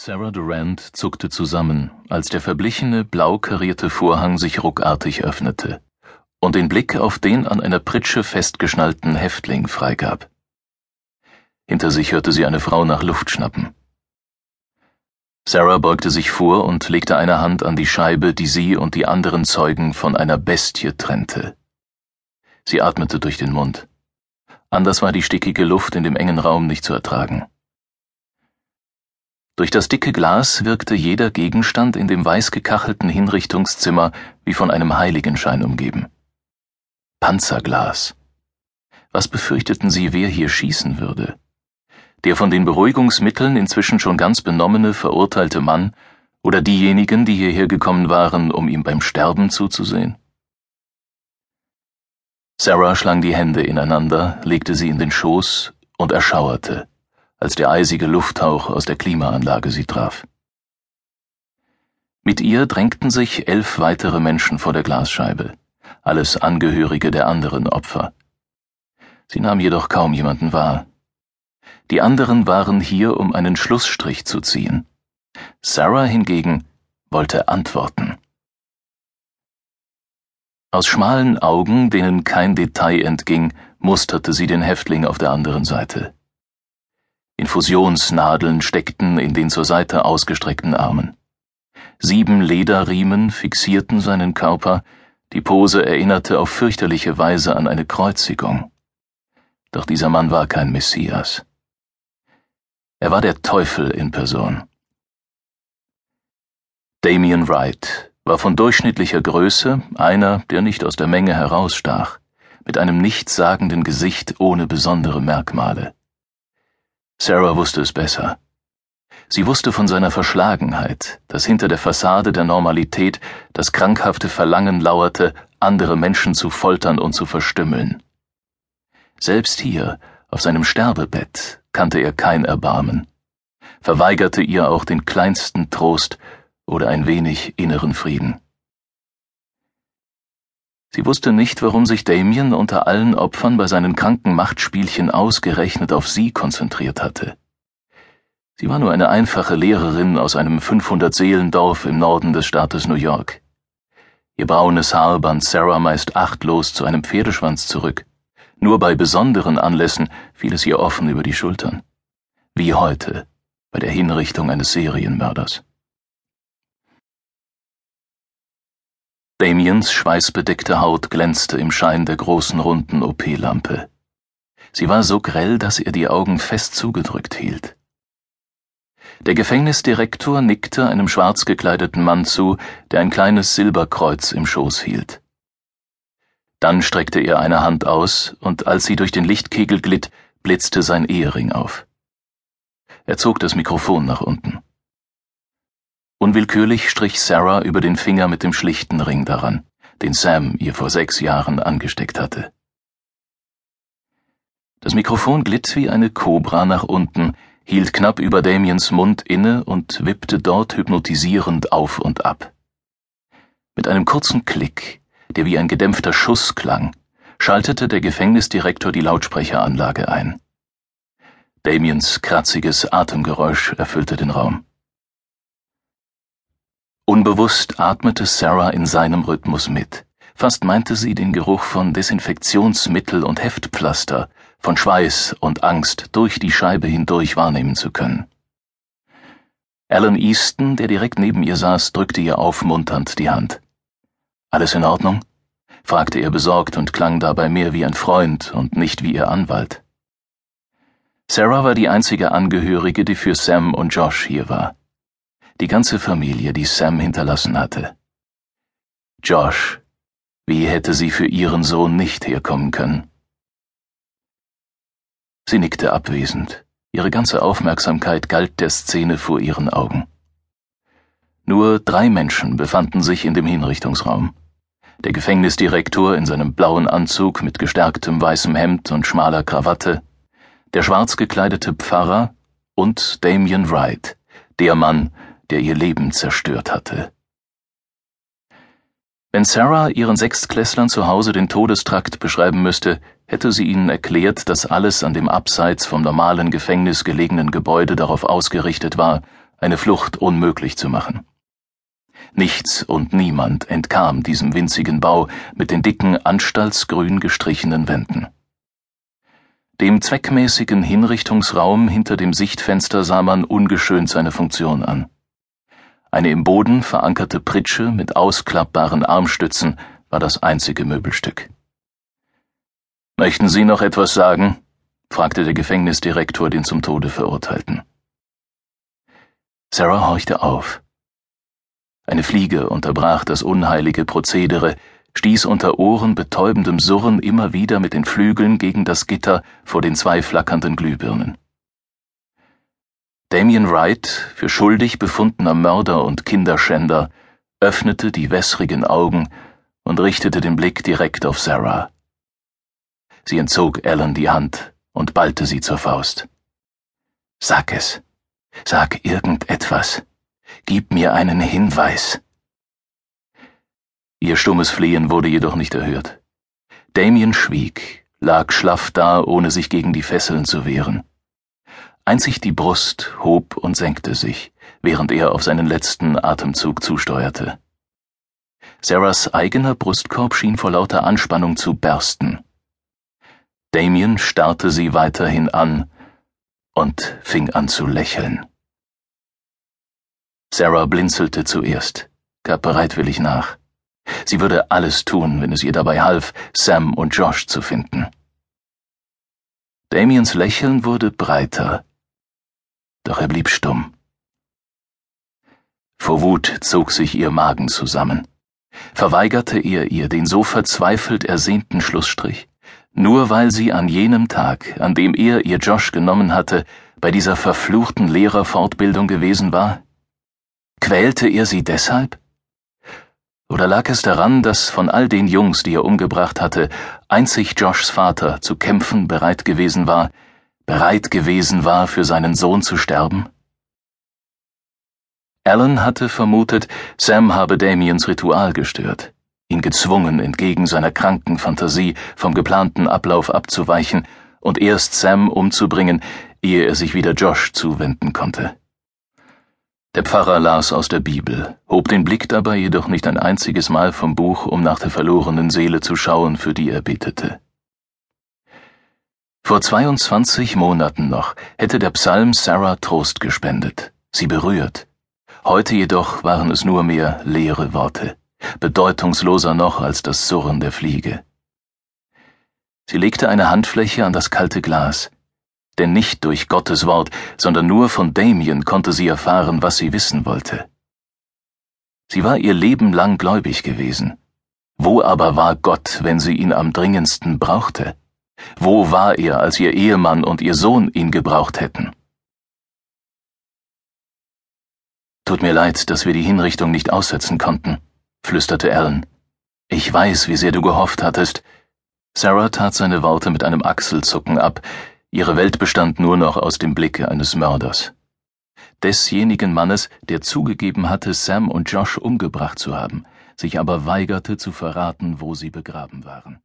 Sarah Durant zuckte zusammen, als der verblichene, blau karierte Vorhang sich ruckartig öffnete und den Blick auf den an einer Pritsche festgeschnallten Häftling freigab. Hinter sich hörte sie eine Frau nach Luft schnappen. Sarah beugte sich vor und legte eine Hand an die Scheibe, die sie und die anderen Zeugen von einer Bestie trennte. Sie atmete durch den Mund. Anders war die stickige Luft in dem engen Raum nicht zu ertragen. Durch das dicke Glas wirkte jeder Gegenstand in dem weiß gekachelten Hinrichtungszimmer wie von einem Heiligenschein umgeben. Panzerglas. Was befürchteten sie, wer hier schießen würde? Der von den Beruhigungsmitteln inzwischen schon ganz benommene verurteilte Mann oder diejenigen, die hierher gekommen waren, um ihm beim Sterben zuzusehen? Sarah schlang die Hände ineinander, legte sie in den Schoß und erschauerte als der eisige Lufthauch aus der Klimaanlage sie traf. Mit ihr drängten sich elf weitere Menschen vor der Glasscheibe, alles Angehörige der anderen Opfer. Sie nahm jedoch kaum jemanden wahr. Die anderen waren hier, um einen Schlussstrich zu ziehen. Sarah hingegen wollte antworten. Aus schmalen Augen, denen kein Detail entging, musterte sie den Häftling auf der anderen Seite. Infusionsnadeln steckten in den zur Seite ausgestreckten Armen. Sieben Lederriemen fixierten seinen Körper, die Pose erinnerte auf fürchterliche Weise an eine Kreuzigung. Doch dieser Mann war kein Messias. Er war der Teufel in Person. Damien Wright war von durchschnittlicher Größe einer, der nicht aus der Menge herausstach, mit einem nichtssagenden Gesicht ohne besondere Merkmale. Sarah wusste es besser. Sie wusste von seiner Verschlagenheit, dass hinter der Fassade der Normalität das krankhafte Verlangen lauerte, andere Menschen zu foltern und zu verstümmeln. Selbst hier, auf seinem Sterbebett, kannte er kein Erbarmen, verweigerte ihr auch den kleinsten Trost oder ein wenig inneren Frieden. Sie wusste nicht, warum sich Damien unter allen Opfern bei seinen kranken Machtspielchen ausgerechnet auf sie konzentriert hatte. Sie war nur eine einfache Lehrerin aus einem 500-Seelendorf im Norden des Staates New York. Ihr braunes Haar band Sarah meist achtlos zu einem Pferdeschwanz zurück. Nur bei besonderen Anlässen fiel es ihr offen über die Schultern. Wie heute, bei der Hinrichtung eines Serienmörders. Damiens schweißbedeckte Haut glänzte im Schein der großen runden OP-Lampe. Sie war so grell, dass er die Augen fest zugedrückt hielt. Der Gefängnisdirektor nickte einem schwarz gekleideten Mann zu, der ein kleines Silberkreuz im Schoß hielt. Dann streckte er eine Hand aus, und als sie durch den Lichtkegel glitt, blitzte sein Ehering auf. Er zog das Mikrofon nach unten. Unwillkürlich strich Sarah über den Finger mit dem schlichten Ring daran, den Sam ihr vor sechs Jahren angesteckt hatte. Das Mikrofon glitt wie eine Kobra nach unten, hielt knapp über Damiens Mund inne und wippte dort hypnotisierend auf und ab. Mit einem kurzen Klick, der wie ein gedämpfter Schuss klang, schaltete der Gefängnisdirektor die Lautsprecheranlage ein. Damiens kratziges Atemgeräusch erfüllte den Raum. Unbewusst atmete Sarah in seinem Rhythmus mit. Fast meinte sie den Geruch von Desinfektionsmittel und Heftpflaster, von Schweiß und Angst durch die Scheibe hindurch wahrnehmen zu können. Alan Easton, der direkt neben ihr saß, drückte ihr aufmunternd die Hand. Alles in Ordnung? fragte er besorgt und klang dabei mehr wie ein Freund und nicht wie ihr Anwalt. Sarah war die einzige Angehörige, die für Sam und Josh hier war die ganze Familie, die Sam hinterlassen hatte. Josh, wie hätte sie für ihren Sohn nicht herkommen können? Sie nickte abwesend, ihre ganze Aufmerksamkeit galt der Szene vor ihren Augen. Nur drei Menschen befanden sich in dem Hinrichtungsraum. Der Gefängnisdirektor in seinem blauen Anzug mit gestärktem weißem Hemd und schmaler Krawatte, der schwarz gekleidete Pfarrer und Damien Wright, der Mann, der ihr Leben zerstört hatte. Wenn Sarah ihren Sechstklässlern zu Hause den Todestrakt beschreiben müsste, hätte sie ihnen erklärt, dass alles an dem abseits vom normalen Gefängnis gelegenen Gebäude darauf ausgerichtet war, eine Flucht unmöglich zu machen. Nichts und niemand entkam diesem winzigen Bau mit den dicken, anstaltsgrün gestrichenen Wänden. Dem zweckmäßigen Hinrichtungsraum hinter dem Sichtfenster sah man ungeschönt seine Funktion an. Eine im Boden verankerte Pritsche mit ausklappbaren Armstützen war das einzige Möbelstück. Möchten Sie noch etwas sagen? fragte der Gefängnisdirektor den zum Tode Verurteilten. Sarah horchte auf. Eine Fliege unterbrach das unheilige Prozedere, stieß unter ohrenbetäubendem Surren immer wieder mit den Flügeln gegen das Gitter vor den zwei flackernden Glühbirnen. Damien Wright, für schuldig befundener Mörder und Kinderschänder, öffnete die wässrigen Augen und richtete den Blick direkt auf Sarah. Sie entzog Alan die Hand und ballte sie zur Faust. Sag es. Sag irgendetwas. Gib mir einen Hinweis. Ihr stummes Flehen wurde jedoch nicht erhört. Damien schwieg, lag schlaff da, ohne sich gegen die Fesseln zu wehren. Einzig die Brust hob und senkte sich, während er auf seinen letzten Atemzug zusteuerte. Sarahs eigener Brustkorb schien vor lauter Anspannung zu bersten. Damien starrte sie weiterhin an und fing an zu lächeln. Sarah blinzelte zuerst, gab bereitwillig nach. Sie würde alles tun, wenn es ihr dabei half, Sam und Josh zu finden. Damiens Lächeln wurde breiter, doch er blieb stumm. Vor Wut zog sich ihr Magen zusammen. Verweigerte er ihr den so verzweifelt ersehnten Schlussstrich, nur weil sie an jenem Tag, an dem er ihr Josh genommen hatte, bei dieser verfluchten Lehrerfortbildung gewesen war? Quälte er sie deshalb? Oder lag es daran, dass von all den Jungs, die er umgebracht hatte, einzig Joshs Vater zu kämpfen bereit gewesen war, bereit gewesen war, für seinen Sohn zu sterben? Alan hatte vermutet, Sam habe Damiens Ritual gestört, ihn gezwungen, entgegen seiner kranken Fantasie vom geplanten Ablauf abzuweichen und erst Sam umzubringen, ehe er sich wieder Josh zuwenden konnte. Der Pfarrer las aus der Bibel, hob den Blick dabei jedoch nicht ein einziges Mal vom Buch, um nach der verlorenen Seele zu schauen, für die er betete. Vor 22 Monaten noch hätte der Psalm Sarah Trost gespendet, sie berührt. Heute jedoch waren es nur mehr leere Worte, bedeutungsloser noch als das Surren der Fliege. Sie legte eine Handfläche an das kalte Glas, denn nicht durch Gottes Wort, sondern nur von Damien konnte sie erfahren, was sie wissen wollte. Sie war ihr Leben lang gläubig gewesen. Wo aber war Gott, wenn sie ihn am dringendsten brauchte? Wo war er, als ihr Ehemann und ihr Sohn ihn gebraucht hätten? Tut mir leid, dass wir die Hinrichtung nicht aussetzen konnten, flüsterte Alan. Ich weiß, wie sehr du gehofft hattest. Sarah tat seine Worte mit einem Achselzucken ab, Ihre Welt bestand nur noch aus dem Blicke eines Mörders. Desjenigen Mannes, der zugegeben hatte, Sam und Josh umgebracht zu haben, sich aber weigerte zu verraten, wo sie begraben waren.